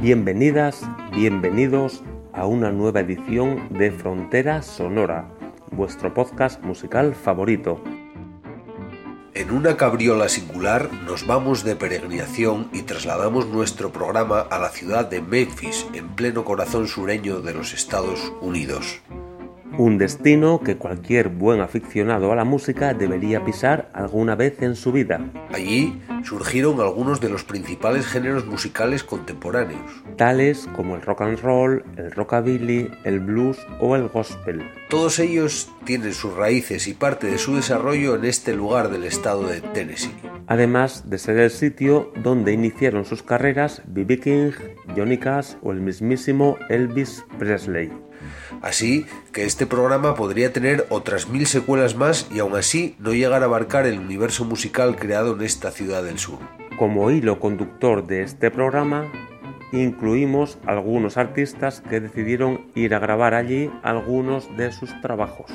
Bienvenidas, bienvenidos a una nueva edición de Frontera Sonora, vuestro podcast musical favorito. En una cabriola singular nos vamos de peregrinación y trasladamos nuestro programa a la ciudad de Memphis, en pleno corazón sureño de los Estados Unidos. Un destino que cualquier buen aficionado a la música debería pisar alguna vez en su vida. Allí surgieron algunos de los principales géneros musicales contemporáneos, tales como el rock and roll, el rockabilly, el blues o el gospel. Todos ellos tienen sus raíces y parte de su desarrollo en este lugar del estado de Tennessee. Además de ser el sitio donde iniciaron sus carreras B.B. King, Johnny Cash o el mismísimo Elvis Presley. Así que este programa podría tener otras mil secuelas más y aún así no llegar a abarcar el universo musical creado en esta ciudad del sur. Como hilo conductor de este programa, incluimos algunos artistas que decidieron ir a grabar allí algunos de sus trabajos.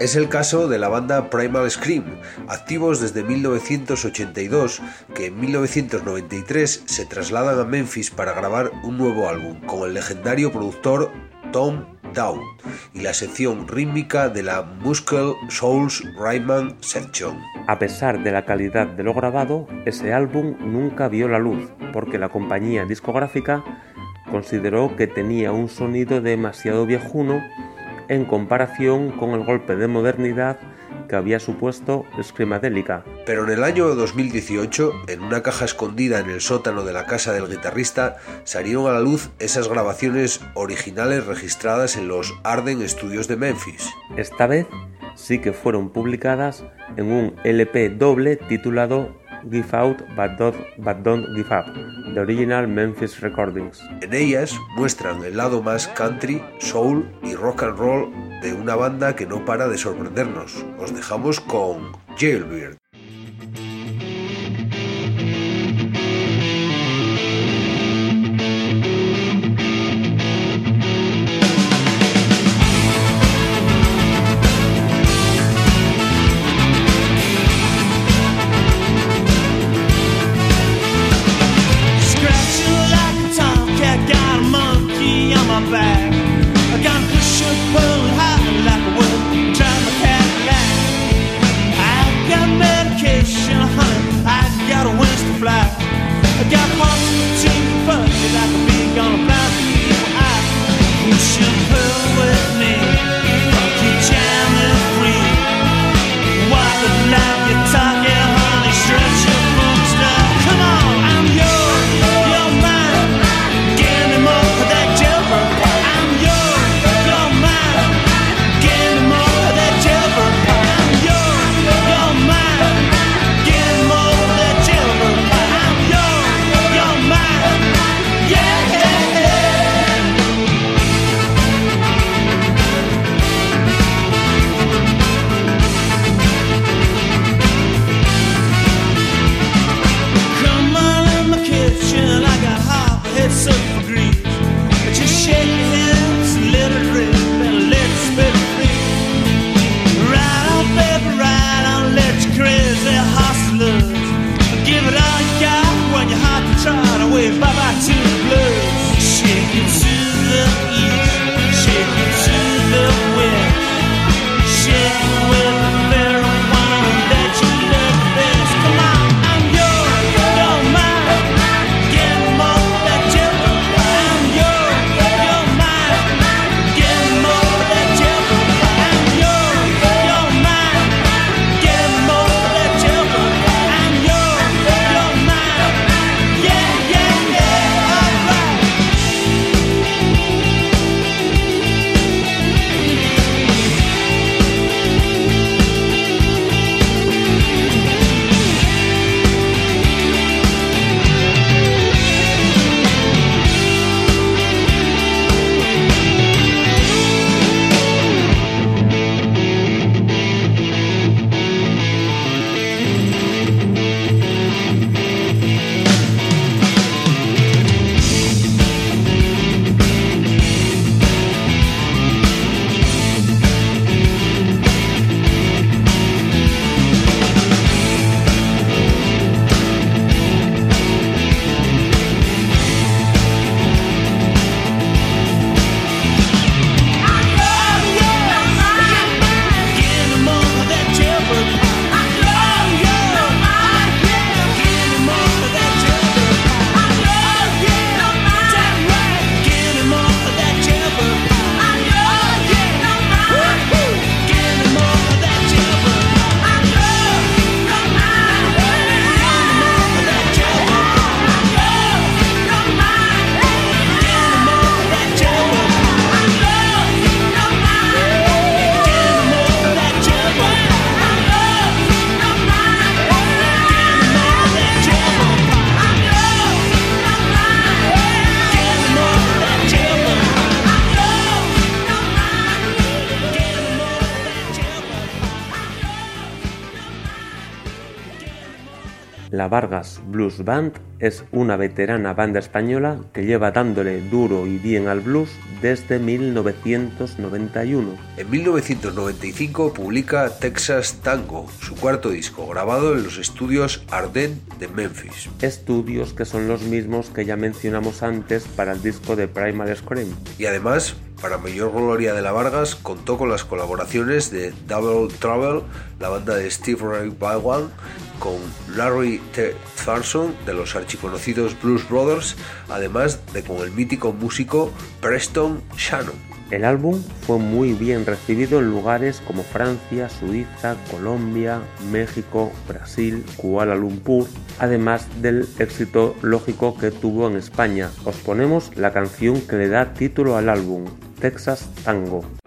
Es el caso de la banda Primal Scream, activos desde 1982, que en 1993 se trasladan a Memphis para grabar un nuevo álbum con el legendario productor Tom Down y la sección rítmica de la Muscle Souls Rayman Section. A pesar de la calidad de lo grabado, ese álbum nunca vio la luz porque la compañía discográfica consideró que tenía un sonido demasiado viejuno en comparación con el golpe de modernidad que había supuesto Screamadelica. Pero en el año 2018, en una caja escondida en el sótano de la casa del guitarrista, salieron a la luz esas grabaciones originales registradas en los Arden Studios de Memphis. Esta vez sí que fueron publicadas en un LP doble titulado Give Out But Don't, But Don't Give Up, The Original Memphis Recordings. En ellas muestran el lado más country, soul y rock and roll de una banda que no para de sorprendernos. Os dejamos con Jailbird. La Vargas Blues Band es una veterana banda española que lleva dándole duro y bien al blues desde 1991. En 1995 publica Texas Tango, su cuarto disco, grabado en los estudios Arden de Memphis. Estudios que son los mismos que ya mencionamos antes para el disco de Primal Scream. Y además para mayor gloria de la Vargas, contó con las colaboraciones de Double Trouble, la banda de Steve Ray Vaughan, con Larry T. Thorson de los archiconocidos Blues Brothers, además de con el mítico músico Preston Shannon. El álbum fue muy bien recibido en lugares como Francia, Suiza, Colombia, México, Brasil, Kuala Lumpur, además del éxito lógico que tuvo en España. Os ponemos la canción que le da título al álbum, Texas Tango.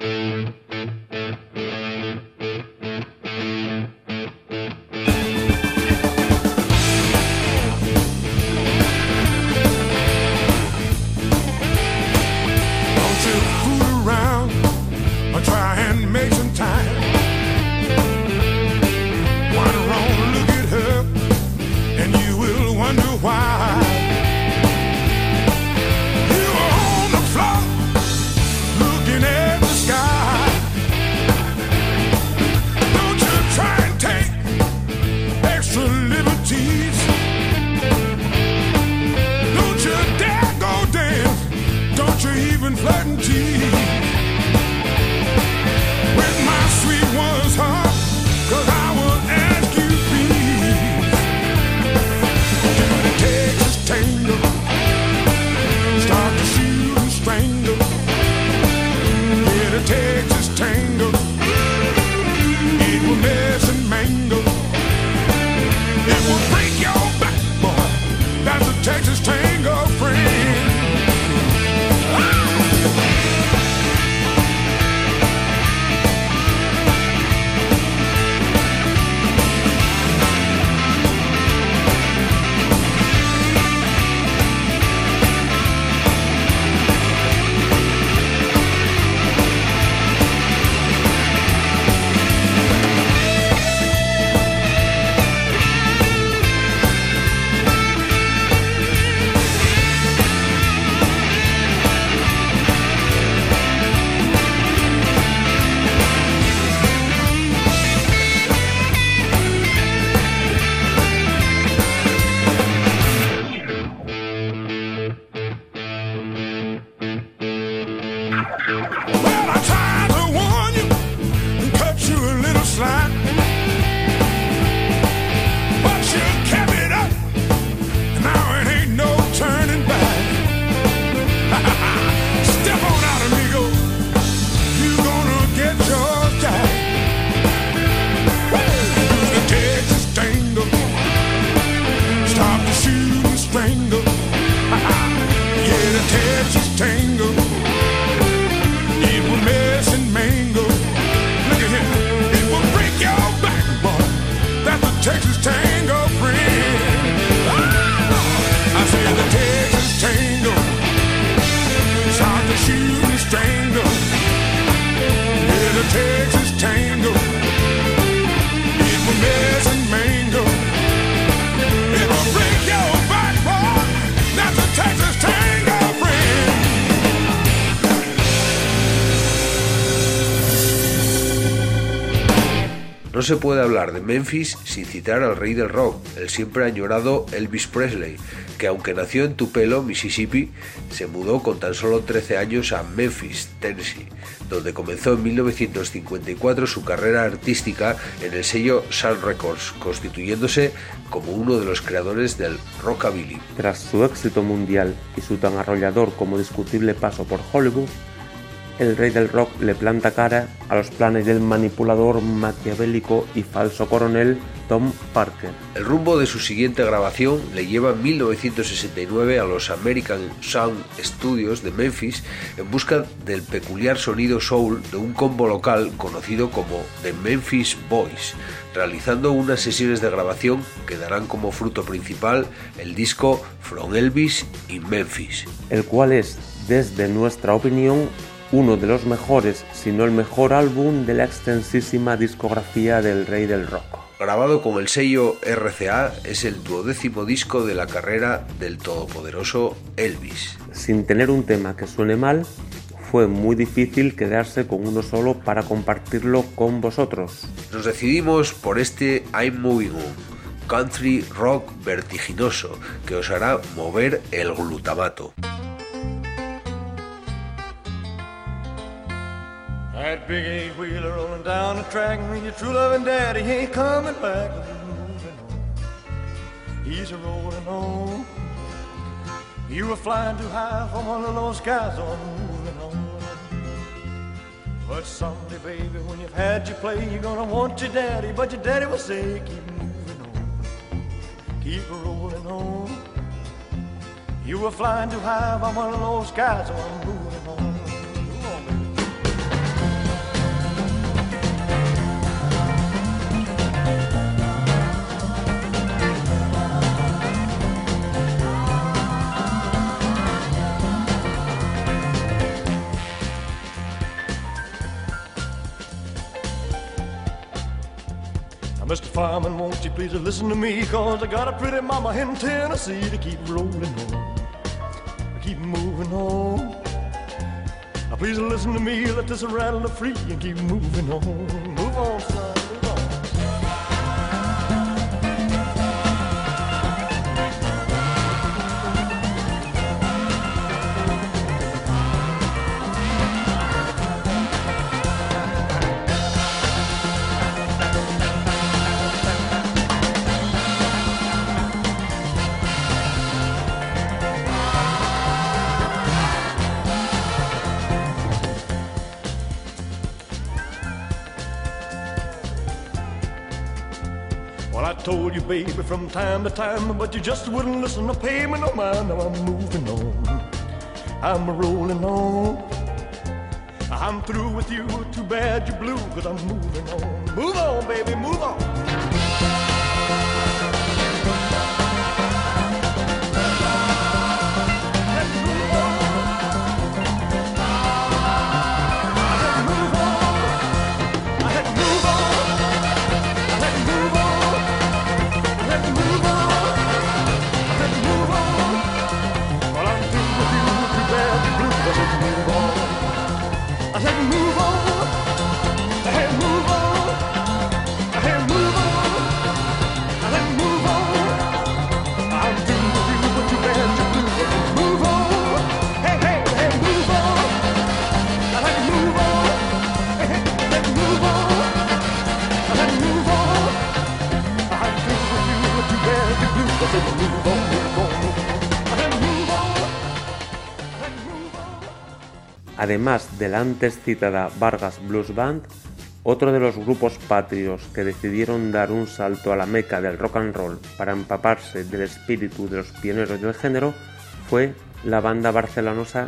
No se puede hablar de Memphis sin citar al rey del rock, el siempre añorado Elvis Presley, que aunque nació en Tupelo, Mississippi, se mudó con tan solo 13 años a Memphis, Tennessee, donde comenzó en 1954 su carrera artística en el sello Sun Records, constituyéndose como uno de los creadores del rockabilly. Tras su éxito mundial y su tan arrollador como discutible paso por Hollywood, el rey del rock le planta cara a los planes del manipulador maquiavélico y falso coronel Tom Parker. El rumbo de su siguiente grabación le lleva en 1969 a los American Sound Studios de Memphis en busca del peculiar sonido soul de un combo local conocido como The Memphis Boys, realizando unas sesiones de grabación que darán como fruto principal el disco From Elvis in Memphis, el cual es, desde nuestra opinión, uno de los mejores, si no el mejor álbum de la extensísima discografía del rey del rock. Grabado con el sello RCA, es el duodécimo disco de la carrera del todopoderoso Elvis. Sin tener un tema que suene mal, fue muy difícil quedarse con uno solo para compartirlo con vosotros. Nos decidimos por este I'm Moving On, country rock vertiginoso que os hará mover el glutamato. Big eight wheeler rolling down the track, and your true loving daddy ain't coming back. On, he's a rolling on. You were flying too high from one of those skies, I'm moving on. But someday, baby, when you've had your play, you're gonna want your daddy, but your daddy will say, keep moving on, keep rolling on. You were flying too high from one of those skies, I'm moving Mr. Fireman, won't you please listen to me? Cause I got a pretty mama in Tennessee to keep rolling on, I keep moving on. Now please listen to me, let this rattle free and keep moving on. Told you, baby, from time to time, but you just wouldn't listen to pay me no mind. Now I'm moving on, I'm rolling on. I'm through with you, too bad you're blue, cause I'm moving on. Move on, baby, move on. I said, move on. Además de la antes citada Vargas Blues Band, otro de los grupos patrios que decidieron dar un salto a la meca del rock and roll para empaparse del espíritu de los pioneros del género fue la banda barcelonosa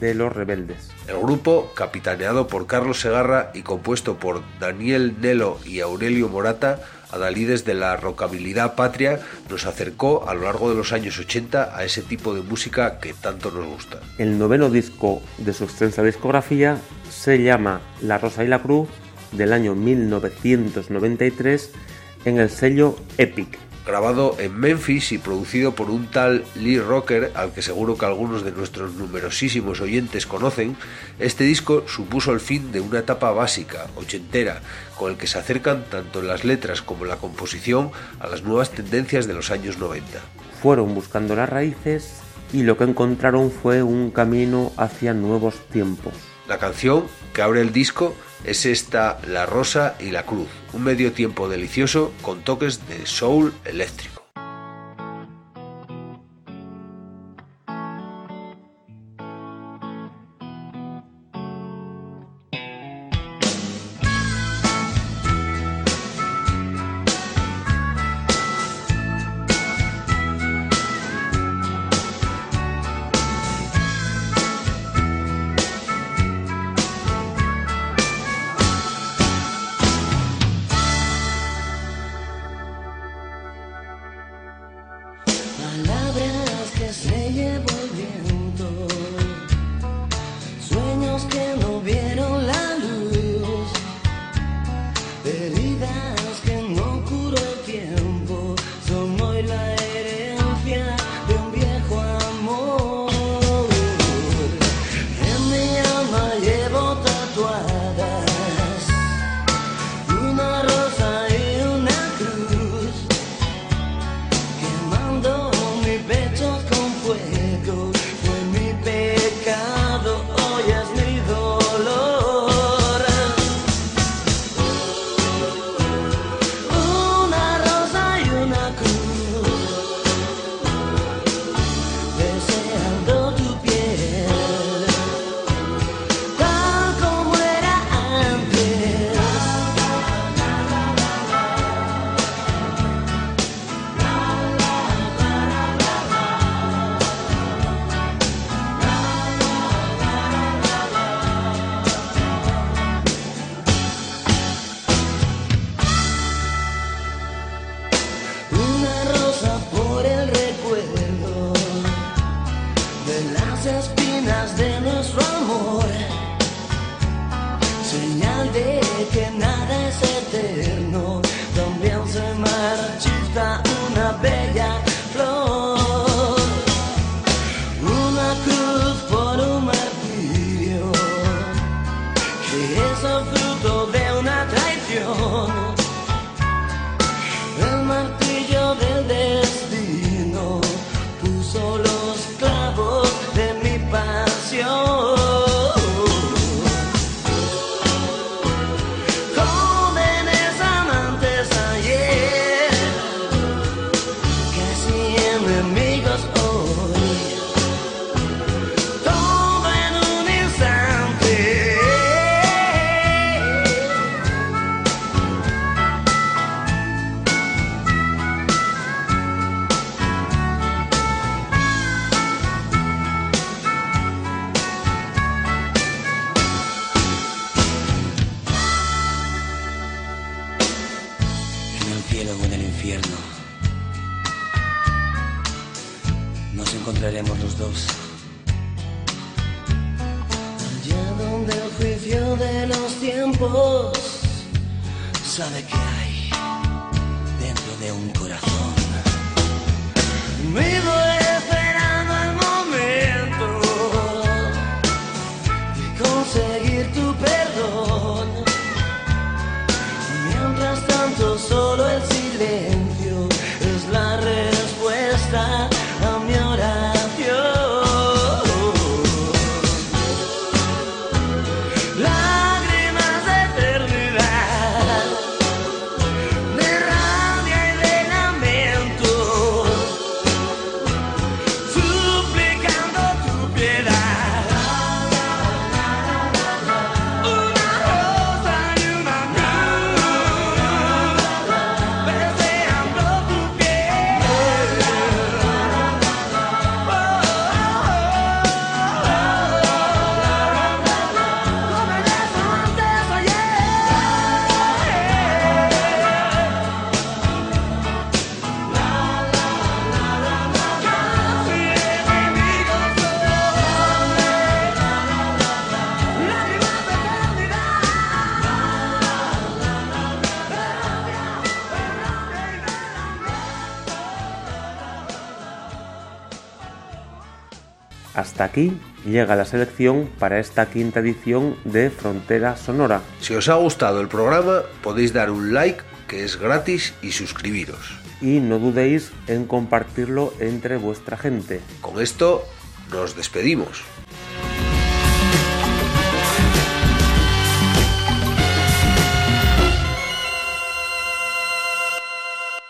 de Los Rebeldes. El grupo, capitaneado por Carlos Segarra y compuesto por Daniel Nelo y Aurelio Morata, adalides de la rocabilidad patria, nos acercó a lo largo de los años 80 a ese tipo de música que tanto nos gusta. El noveno disco de su extensa discografía se llama La Rosa y la Cruz del año 1993 en el sello Epic grabado en Memphis y producido por un tal Lee Rocker, al que seguro que algunos de nuestros numerosísimos oyentes conocen, este disco supuso el fin de una etapa básica, ochentera, con el que se acercan tanto las letras como la composición a las nuevas tendencias de los años 90. Fueron buscando las raíces y lo que encontraron fue un camino hacia nuevos tiempos. La canción que abre el disco es esta La Rosa y la Cruz, un medio tiempo delicioso con toques de soul eléctrico. your encontraremos los dos. Allá donde el juicio de los tiempos sabe que hay dentro de un corazón. Mi Hasta aquí llega la selección para esta quinta edición de Frontera Sonora. Si os ha gustado el programa, podéis dar un like, que es gratis, y suscribiros. Y no dudéis en compartirlo entre vuestra gente. Con esto nos despedimos.